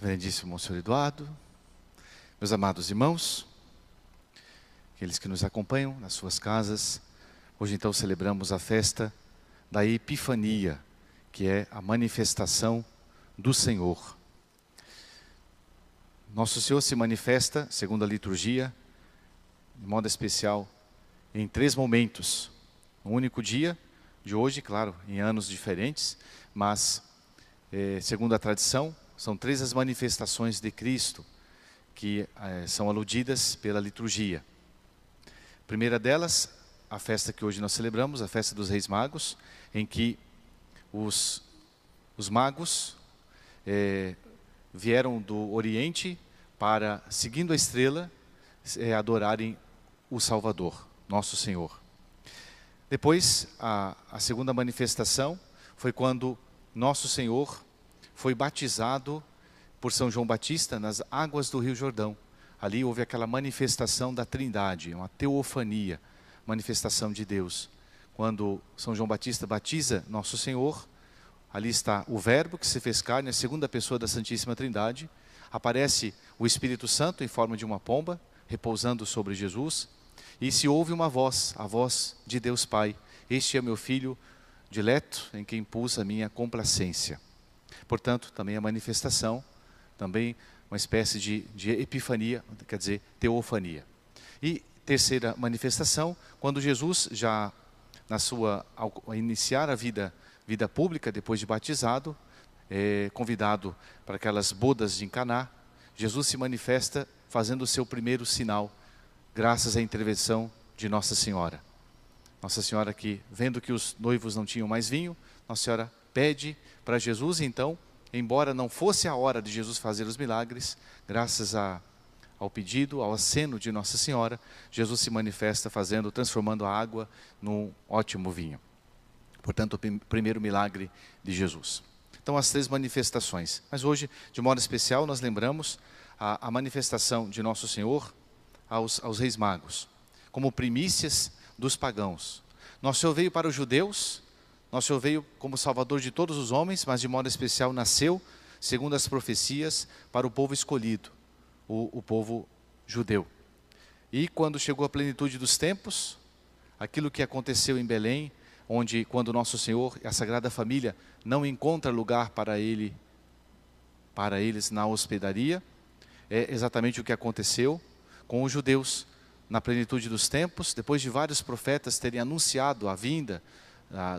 Reverendíssimo Monsenhor Eduardo, meus amados irmãos, aqueles que nos acompanham nas suas casas, hoje então celebramos a festa da Epifania, que é a manifestação do Senhor. Nosso Senhor se manifesta, segundo a liturgia, de modo especial, em três momentos. Um único dia de hoje, claro, em anos diferentes, mas, eh, segundo a tradição, são três as manifestações de Cristo que eh, são aludidas pela liturgia. A primeira delas, a festa que hoje nós celebramos, a festa dos Reis Magos, em que os, os magos eh, vieram do Oriente para, seguindo a estrela, eh, adorarem o Salvador, nosso Senhor. Depois, a, a segunda manifestação foi quando nosso Senhor foi batizado por São João Batista nas águas do Rio Jordão. Ali houve aquela manifestação da Trindade, uma teofania, manifestação de Deus. Quando São João Batista batiza Nosso Senhor, ali está o Verbo que se fez carne, a segunda pessoa da Santíssima Trindade. Aparece o Espírito Santo em forma de uma pomba, repousando sobre Jesus. E se ouve uma voz, a voz de Deus Pai: Este é meu filho dileto, em quem pus a minha complacência. Portanto, também a manifestação, também uma espécie de, de epifania, quer dizer, teofania. E terceira manifestação, quando Jesus já na sua ao iniciar a vida vida pública depois de batizado, é, convidado para aquelas bodas de Caná, Jesus se manifesta fazendo o seu primeiro sinal, graças à intervenção de Nossa Senhora. Nossa Senhora que, vendo que os noivos não tinham mais vinho, Nossa Senhora pede para Jesus, então, embora não fosse a hora de Jesus fazer os milagres, graças a, ao pedido, ao aceno de Nossa Senhora, Jesus se manifesta fazendo, transformando a água num ótimo vinho. Portanto, o primeiro milagre de Jesus. Então, as três manifestações. Mas hoje, de modo especial, nós lembramos a, a manifestação de Nosso Senhor aos, aos reis magos, como primícias dos pagãos. Nosso Senhor veio para os judeus nosso Senhor veio como Salvador de todos os homens, mas de modo especial nasceu, segundo as profecias, para o povo escolhido, o, o povo judeu. E quando chegou a plenitude dos tempos, aquilo que aconteceu em Belém, onde quando nosso Senhor e a Sagrada Família não encontra lugar para ele, para eles na hospedaria, é exatamente o que aconteceu com os judeus na plenitude dos tempos, depois de vários profetas terem anunciado a vinda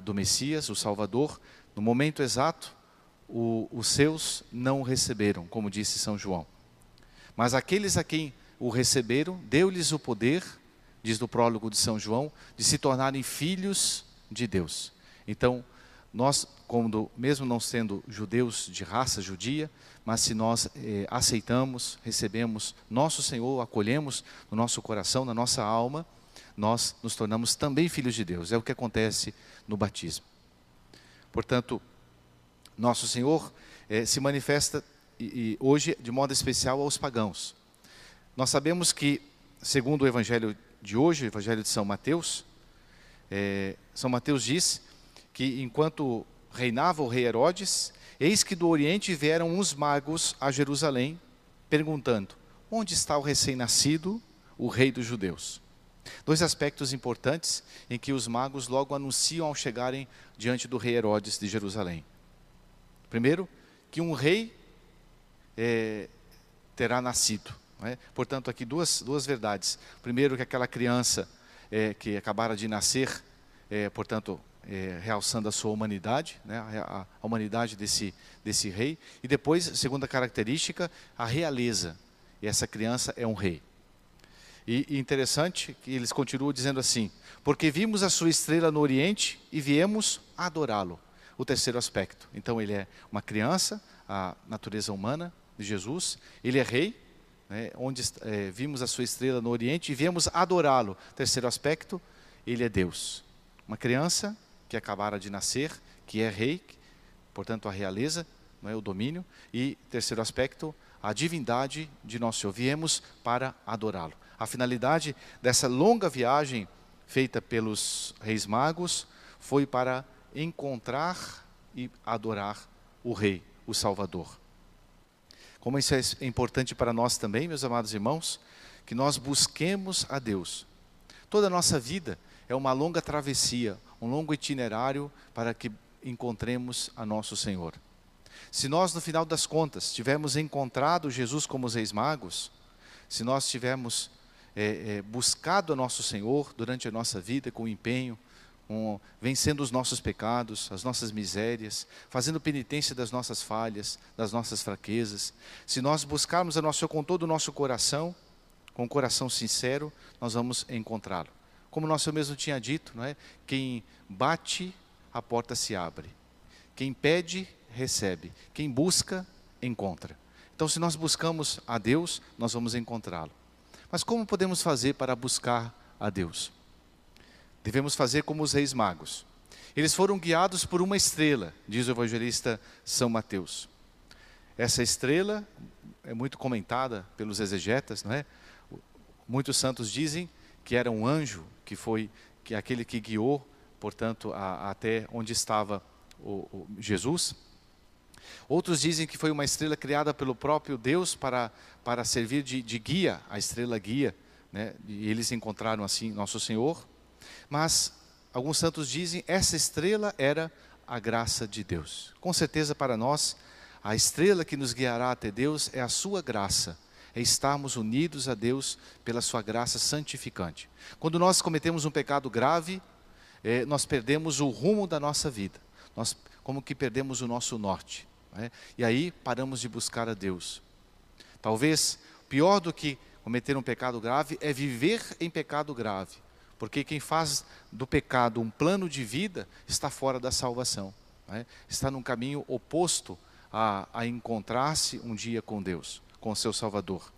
do Messias, o Salvador, no momento exato, o, os seus não o receberam, como disse São João. Mas aqueles a quem o receberam, deu-lhes o poder, diz no prólogo de São João, de se tornarem filhos de Deus. Então, nós, mesmo não sendo judeus de raça judia, mas se nós eh, aceitamos, recebemos nosso Senhor, acolhemos no nosso coração, na nossa alma, nós nos tornamos também filhos de Deus. É o que acontece no batismo. Portanto, nosso Senhor eh, se manifesta e, e, hoje de modo especial aos pagãos. Nós sabemos que, segundo o Evangelho de hoje, o Evangelho de São Mateus, eh, São Mateus diz que enquanto reinava o rei Herodes, eis que do Oriente vieram uns magos a Jerusalém, perguntando: onde está o recém-nascido, o rei dos judeus? Dois aspectos importantes em que os magos logo anunciam ao chegarem diante do rei Herodes de Jerusalém. Primeiro, que um rei é, terá nascido. É? Portanto, aqui duas, duas verdades. Primeiro, que aquela criança é, que acabara de nascer, é, portanto, é, realçando a sua humanidade, né? a, a humanidade desse, desse rei. E depois, segunda característica, a realeza. E essa criança é um rei. E, interessante que eles continuam dizendo assim: porque vimos a sua estrela no Oriente e viemos adorá-lo. O terceiro aspecto. Então ele é uma criança, a natureza humana de Jesus. Ele é rei, né, onde é, vimos a sua estrela no Oriente e viemos adorá-lo. Terceiro aspecto, ele é Deus. Uma criança que acabara de nascer, que é rei, portanto a realeza, é o domínio. E terceiro aspecto, a divindade de nosso Senhor. Viemos para adorá-lo. A finalidade dessa longa viagem feita pelos reis magos foi para encontrar e adorar o rei, o Salvador. Como isso é importante para nós também, meus amados irmãos, que nós busquemos a Deus. Toda a nossa vida é uma longa travessia, um longo itinerário para que encontremos a nosso Senhor. Se nós, no final das contas, tivermos encontrado Jesus como os reis magos, se nós tivermos é, é, buscado a nosso Senhor durante a nossa vida com empenho, com, vencendo os nossos pecados, as nossas misérias, fazendo penitência das nossas falhas, das nossas fraquezas, se nós buscarmos a nosso com todo o nosso coração, com o coração sincero, nós vamos encontrá-lo. Como o nosso mesmo tinha dito, não é? Quem bate, a porta se abre. Quem pede, recebe. Quem busca, encontra. Então, se nós buscamos a Deus, nós vamos encontrá-lo. Mas como podemos fazer para buscar a Deus? Devemos fazer como os reis magos. Eles foram guiados por uma estrela, diz o evangelista São Mateus. Essa estrela é muito comentada pelos exegetas, não é? Muitos santos dizem que era um anjo que foi que é aquele que guiou, portanto, a, até onde estava o, o Jesus. Outros dizem que foi uma estrela criada pelo próprio Deus para, para servir de, de guia, a estrela guia, né? e eles encontraram assim Nosso Senhor. Mas alguns santos dizem essa estrela era a graça de Deus. Com certeza para nós, a estrela que nos guiará até Deus é a sua graça, é estarmos unidos a Deus pela sua graça santificante. Quando nós cometemos um pecado grave, é, nós perdemos o rumo da nossa vida, nós como que perdemos o nosso norte. Né? E aí paramos de buscar a Deus. Talvez pior do que cometer um pecado grave é viver em pecado grave, porque quem faz do pecado um plano de vida está fora da salvação, né? está num caminho oposto a, a encontrar-se um dia com Deus, com o seu Salvador.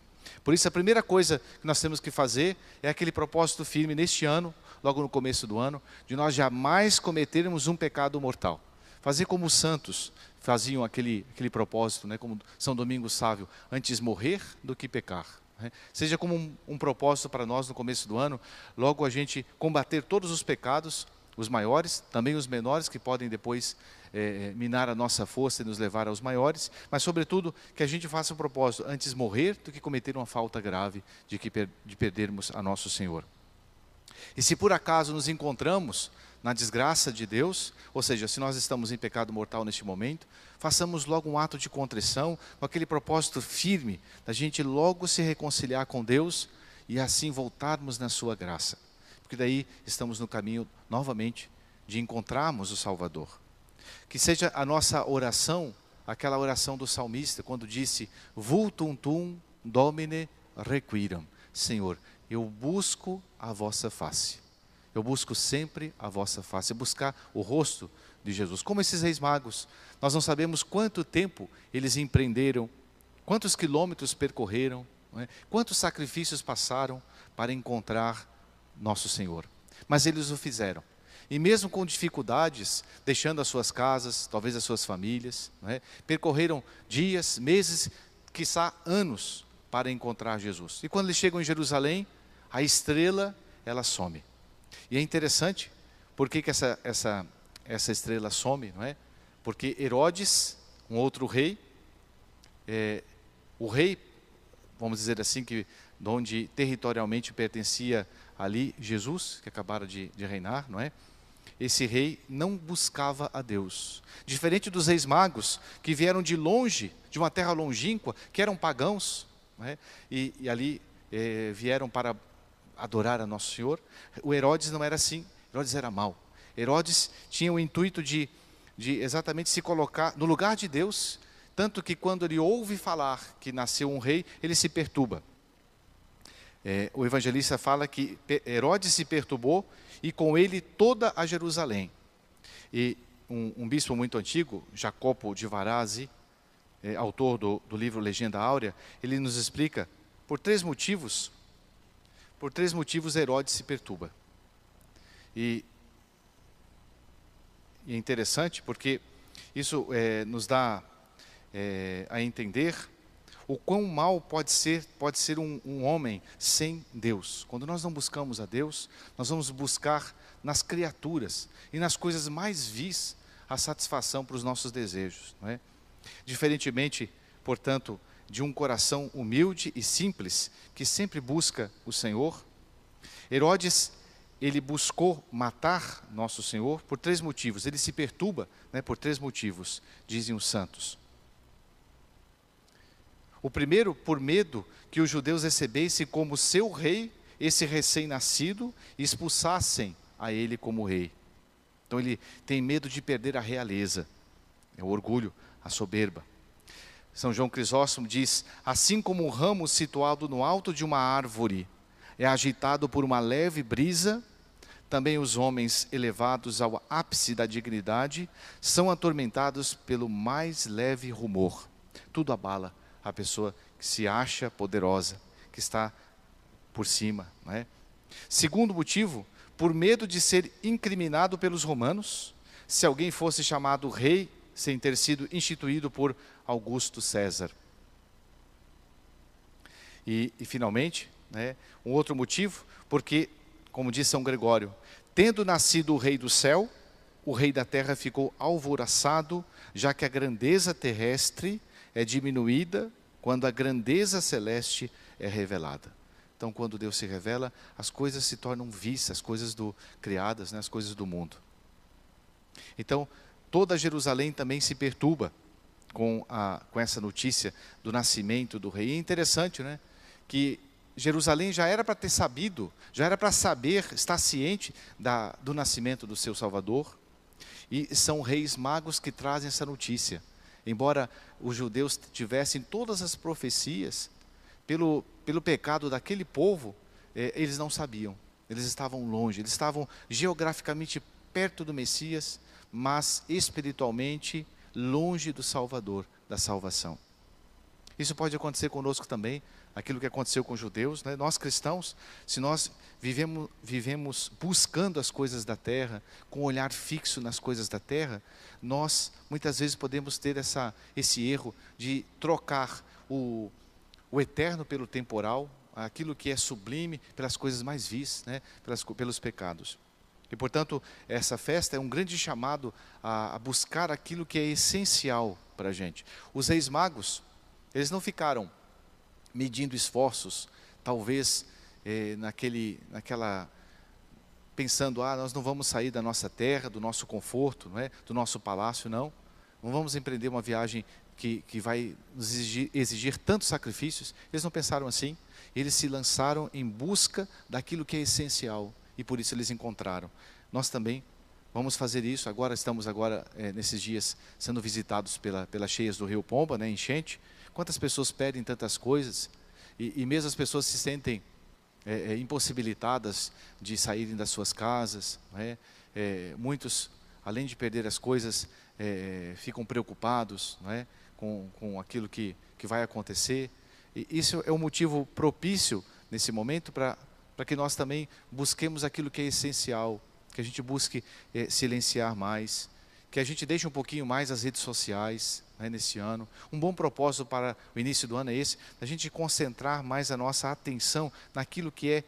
Por isso, a primeira coisa que nós temos que fazer é aquele propósito firme neste ano, logo no começo do ano, de nós jamais cometermos um pecado mortal. Fazer como os santos faziam aquele, aquele propósito, né, como São Domingos Sávio, antes morrer do que pecar. Né? Seja como um, um propósito para nós no começo do ano, logo a gente combater todos os pecados, os maiores, também os menores, que podem depois é, minar a nossa força e nos levar aos maiores, mas, sobretudo, que a gente faça o propósito antes morrer do que cometer uma falta grave de, que, de perdermos a nosso Senhor. E se por acaso nos encontramos na desgraça de Deus, ou seja, se nós estamos em pecado mortal neste momento, façamos logo um ato de contrição, com aquele propósito firme da gente logo se reconciliar com Deus e assim voltarmos na sua graça. Porque daí estamos no caminho novamente de encontrarmos o Salvador. Que seja a nossa oração, aquela oração do salmista, quando disse: Vultum tum domine requiram. Senhor, eu busco a vossa face. Eu busco sempre a vossa face, buscar o rosto de Jesus. Como esses reis magos, nós não sabemos quanto tempo eles empreenderam, quantos quilômetros percorreram, é? quantos sacrifícios passaram para encontrar nosso Senhor. Mas eles o fizeram. E mesmo com dificuldades, deixando as suas casas, talvez as suas famílias, é? percorreram dias, meses, quiçá anos para encontrar Jesus. E quando eles chegam em Jerusalém, a estrela, ela some. E é interessante, por que, que essa, essa, essa estrela some, não é? Porque Herodes, um outro rei, é, o rei, vamos dizer assim, que onde territorialmente pertencia ali Jesus, que acabara de, de reinar, não é? Esse rei não buscava a Deus. Diferente dos reis magos, que vieram de longe, de uma terra longínqua, que eram pagãos, é? e, e, ali é, vieram para adorar a Nosso Senhor. O Herodes não era assim, Herodes era mau. Herodes tinha o intuito de, de exatamente se colocar no lugar de Deus, tanto que quando ele ouve falar que nasceu um rei, ele se perturba. É, o evangelista fala que Herodes se perturbou e com ele toda a Jerusalém. E um, um bispo muito antigo, Jacopo de Varazzi, é, autor do, do livro Legenda Áurea, ele nos explica por três motivos por três motivos, Herodes se perturba. E, e é interessante porque isso é, nos dá é, a entender o quão mal pode ser, pode ser um, um, homem sem Deus. Quando nós não buscamos a Deus, nós vamos buscar nas criaturas e nas coisas mais vis a satisfação para os nossos desejos. Não é? Diferentemente, portanto, de um coração humilde e simples, que sempre busca o Senhor. Herodes, ele buscou matar nosso Senhor por três motivos. Ele se perturba né, por três motivos, dizem os santos. O primeiro, por medo que os judeus recebessem como seu rei esse recém-nascido e expulsassem a ele como rei. Então ele tem medo de perder a realeza, é o orgulho, a soberba. São João Crisóstomo diz: assim como um ramo situado no alto de uma árvore é agitado por uma leve brisa, também os homens elevados ao ápice da dignidade são atormentados pelo mais leve rumor. Tudo abala a pessoa que se acha poderosa, que está por cima. Não é? Segundo motivo, por medo de ser incriminado pelos romanos, se alguém fosse chamado rei sem ter sido instituído por Augusto César. E, e finalmente, né, um outro motivo, porque, como diz São Gregório, tendo nascido o rei do céu, o rei da terra ficou alvoraçado, já que a grandeza terrestre é diminuída quando a grandeza celeste é revelada. Então, quando Deus se revela, as coisas se tornam vistas, as coisas do, criadas, né, as coisas do mundo. Então, toda Jerusalém também se perturba com, a, com essa notícia do nascimento do rei. E é interessante, né? Que Jerusalém já era para ter sabido, já era para saber, estar ciente da, do nascimento do seu Salvador. E são reis magos que trazem essa notícia. Embora os judeus tivessem todas as profecias, pelo, pelo pecado daquele povo, eh, eles não sabiam. Eles estavam longe, eles estavam geograficamente perto do Messias, mas espiritualmente longe do Salvador, da salvação. Isso pode acontecer conosco também, aquilo que aconteceu com os judeus. Né? Nós cristãos, se nós vivemos, vivemos buscando as coisas da terra, com um olhar fixo nas coisas da terra, nós muitas vezes podemos ter essa, esse erro de trocar o, o eterno pelo temporal, aquilo que é sublime pelas coisas mais vis, né? Pelas, pelos pecados. E, portanto, essa festa é um grande chamado a, a buscar aquilo que é essencial para a gente. Os reis magos, eles não ficaram medindo esforços, talvez eh, naquele, naquela pensando, ah, nós não vamos sair da nossa terra, do nosso conforto, não é? do nosso palácio, não. Não vamos empreender uma viagem que, que vai nos exigir, exigir tantos sacrifícios. Eles não pensaram assim. Eles se lançaram em busca daquilo que é essencial, e por isso eles encontraram. Nós também vamos fazer isso. Agora estamos agora é, nesses dias sendo visitados pela, pelas cheias do Rio Pomba, né, enchente. Quantas pessoas pedem tantas coisas e, e mesmo as pessoas se sentem é, é, impossibilitadas de saírem das suas casas. Né? muitos, além de perder as coisas, ficam preocupados né? com, com aquilo que, que vai acontecer. E isso é um motivo propício nesse momento para para que nós também busquemos aquilo que é essencial, que a gente busque é, silenciar mais, que a gente deixe um pouquinho mais as redes sociais né, nesse ano. Um bom propósito para o início do ano é esse, a gente concentrar mais a nossa atenção naquilo que é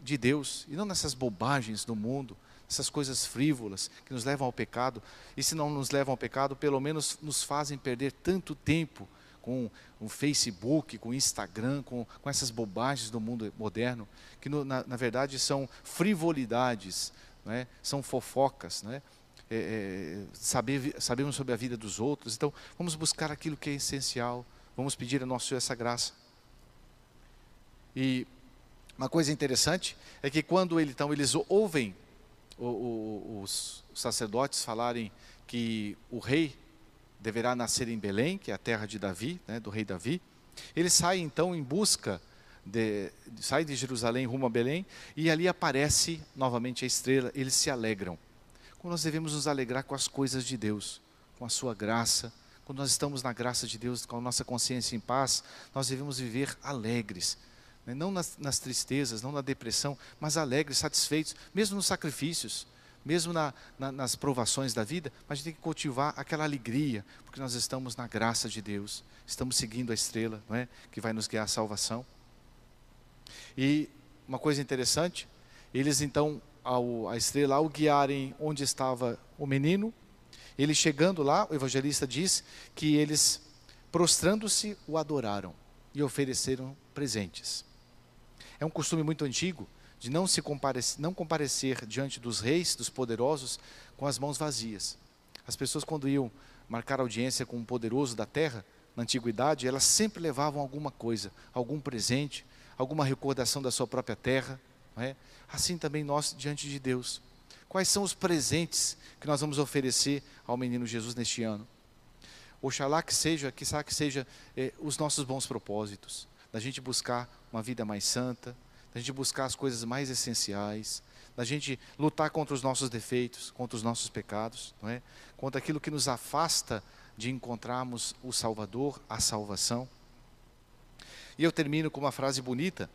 de Deus e não nessas bobagens do mundo, essas coisas frívolas que nos levam ao pecado. E se não nos levam ao pecado, pelo menos nos fazem perder tanto tempo com o Facebook, com o Instagram, com, com essas bobagens do mundo moderno, que no, na, na, verdade são frivolidades, né? são fofocas, né? É, é, saber, sabemos sobre a vida dos outros, então vamos buscar aquilo que é essencial, vamos pedir a nosso Senhor essa graça. E uma coisa interessante é que quando ele, então, eles ouvem o, o, os sacerdotes falarem que o rei deverá nascer em Belém, que é a terra de Davi, né, do rei Davi. Ele sai então em busca, de, sai de Jerusalém rumo a Belém, e ali aparece novamente a estrela, eles se alegram. Como nós devemos nos alegrar com as coisas de Deus, com a sua graça, quando nós estamos na graça de Deus, com a nossa consciência em paz, nós devemos viver alegres, né? não nas, nas tristezas, não na depressão, mas alegres, satisfeitos, mesmo nos sacrifícios mesmo na, na, nas provações da vida, mas a gente tem que cultivar aquela alegria, porque nós estamos na graça de Deus, estamos seguindo a estrela, não é? que vai nos guiar à salvação. E uma coisa interessante, eles então, ao, a estrela, ao guiarem onde estava o menino, ele chegando lá, o evangelista diz que eles prostrando-se, o adoraram e ofereceram presentes. É um costume muito antigo de não se comparecer, não comparecer diante dos reis, dos poderosos, com as mãos vazias. As pessoas quando iam marcar audiência com um poderoso da terra, na antiguidade, elas sempre levavam alguma coisa, algum presente, alguma recordação da sua própria terra. É? Assim também nós diante de Deus. Quais são os presentes que nós vamos oferecer ao menino Jesus neste ano? Oxalá que seja, que que seja eh, os nossos bons propósitos, da gente buscar uma vida mais santa, da gente buscar as coisas mais essenciais, da gente lutar contra os nossos defeitos, contra os nossos pecados, não é? contra aquilo que nos afasta de encontrarmos o Salvador, a salvação. E eu termino com uma frase bonita,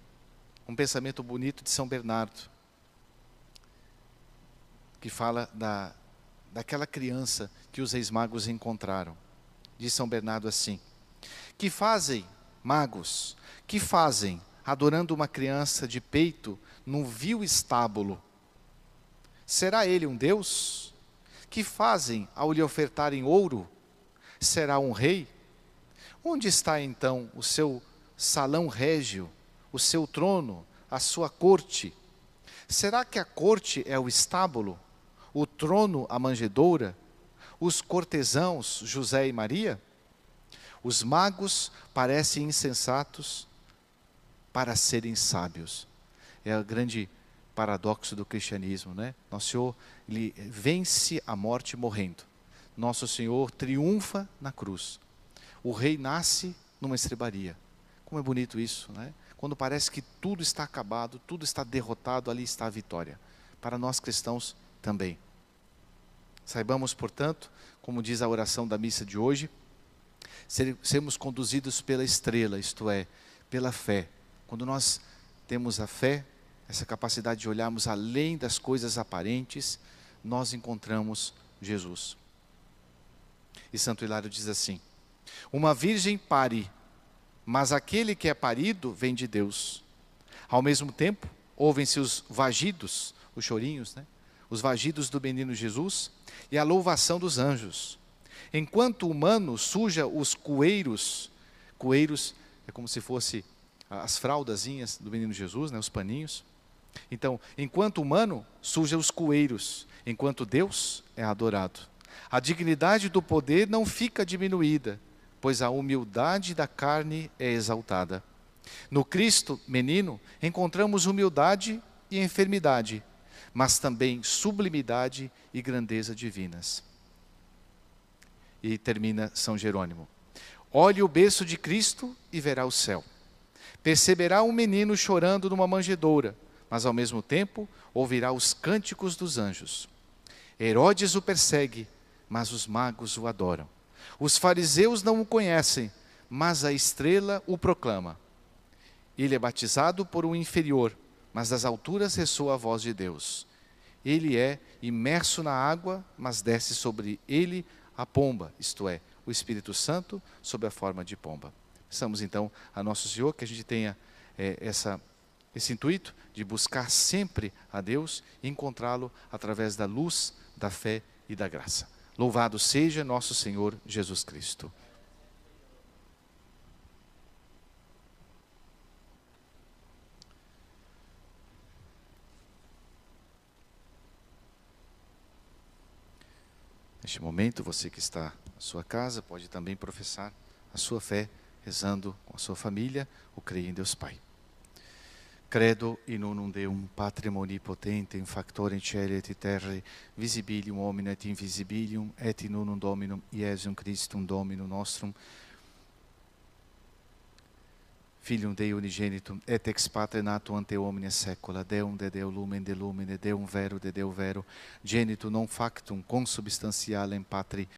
um pensamento bonito de São Bernardo, que fala da, daquela criança que os reis magos encontraram. Diz São Bernardo assim: Que fazem, magos, que fazem adorando uma criança de peito num vil estábulo? Será ele um Deus? Que fazem ao lhe ofertarem ouro? Será um rei? Onde está então o seu salão régio, o seu trono, a sua corte? Será que a corte é o estábulo, o trono a manjedoura, os cortesãos José e Maria? Os magos parecem insensatos para serem sábios. É o grande paradoxo do cristianismo, né? Nosso Senhor ele vence a morte morrendo. Nosso Senhor triunfa na cruz. O rei nasce numa estrebaria. Como é bonito isso, né? Quando parece que tudo está acabado, tudo está derrotado, ali está a vitória. Para nós cristãos também. Saibamos, portanto, como diz a oração da missa de hoje, sermos conduzidos pela estrela, isto é, pela fé. Quando nós temos a fé, essa capacidade de olharmos além das coisas aparentes, nós encontramos Jesus. E Santo Hilário diz assim: Uma virgem pare, mas aquele que é parido vem de Deus. Ao mesmo tempo, ouvem-se os vagidos, os chorinhos, né? os vagidos do menino Jesus e a louvação dos anjos. Enquanto o humano suja os coeiros, coeiros é como se fosse as fraldazinhas do menino Jesus, né, os paninhos. Então, enquanto humano suja os coeiros, enquanto Deus é adorado. A dignidade do poder não fica diminuída, pois a humildade da carne é exaltada. No Cristo, menino, encontramos humildade e enfermidade, mas também sublimidade e grandeza divinas. E termina São Jerônimo. Olhe o berço de Cristo e verá o céu. Perceberá um menino chorando numa manjedoura, mas ao mesmo tempo ouvirá os cânticos dos anjos. Herodes o persegue, mas os magos o adoram. Os fariseus não o conhecem, mas a estrela o proclama. Ele é batizado por um inferior, mas das alturas ressoa a voz de Deus. Ele é imerso na água, mas desce sobre ele a pomba, isto é, o Espírito Santo sob a forma de pomba. Estamos então a Nosso Senhor, que a gente tenha é, essa, esse intuito de buscar sempre a Deus e encontrá-lo através da luz, da fé e da graça. Louvado seja nosso Senhor Jesus Cristo. Neste momento, você que está na sua casa pode também professar a sua fé rezando com a sua família o creio em Deus Pai. Credo in unum Deum patrimoni potentem factorem celi et terrae visibilium homine et invisibilium et in unum Dominum Iesum Christum Dominum nostrum Filium Dei unigenitum, et ex patre nato ante omnia saecula, Deum de Deo lumen de lumine, Deum vero de Deo vero, genitum non factum consubstantialem patri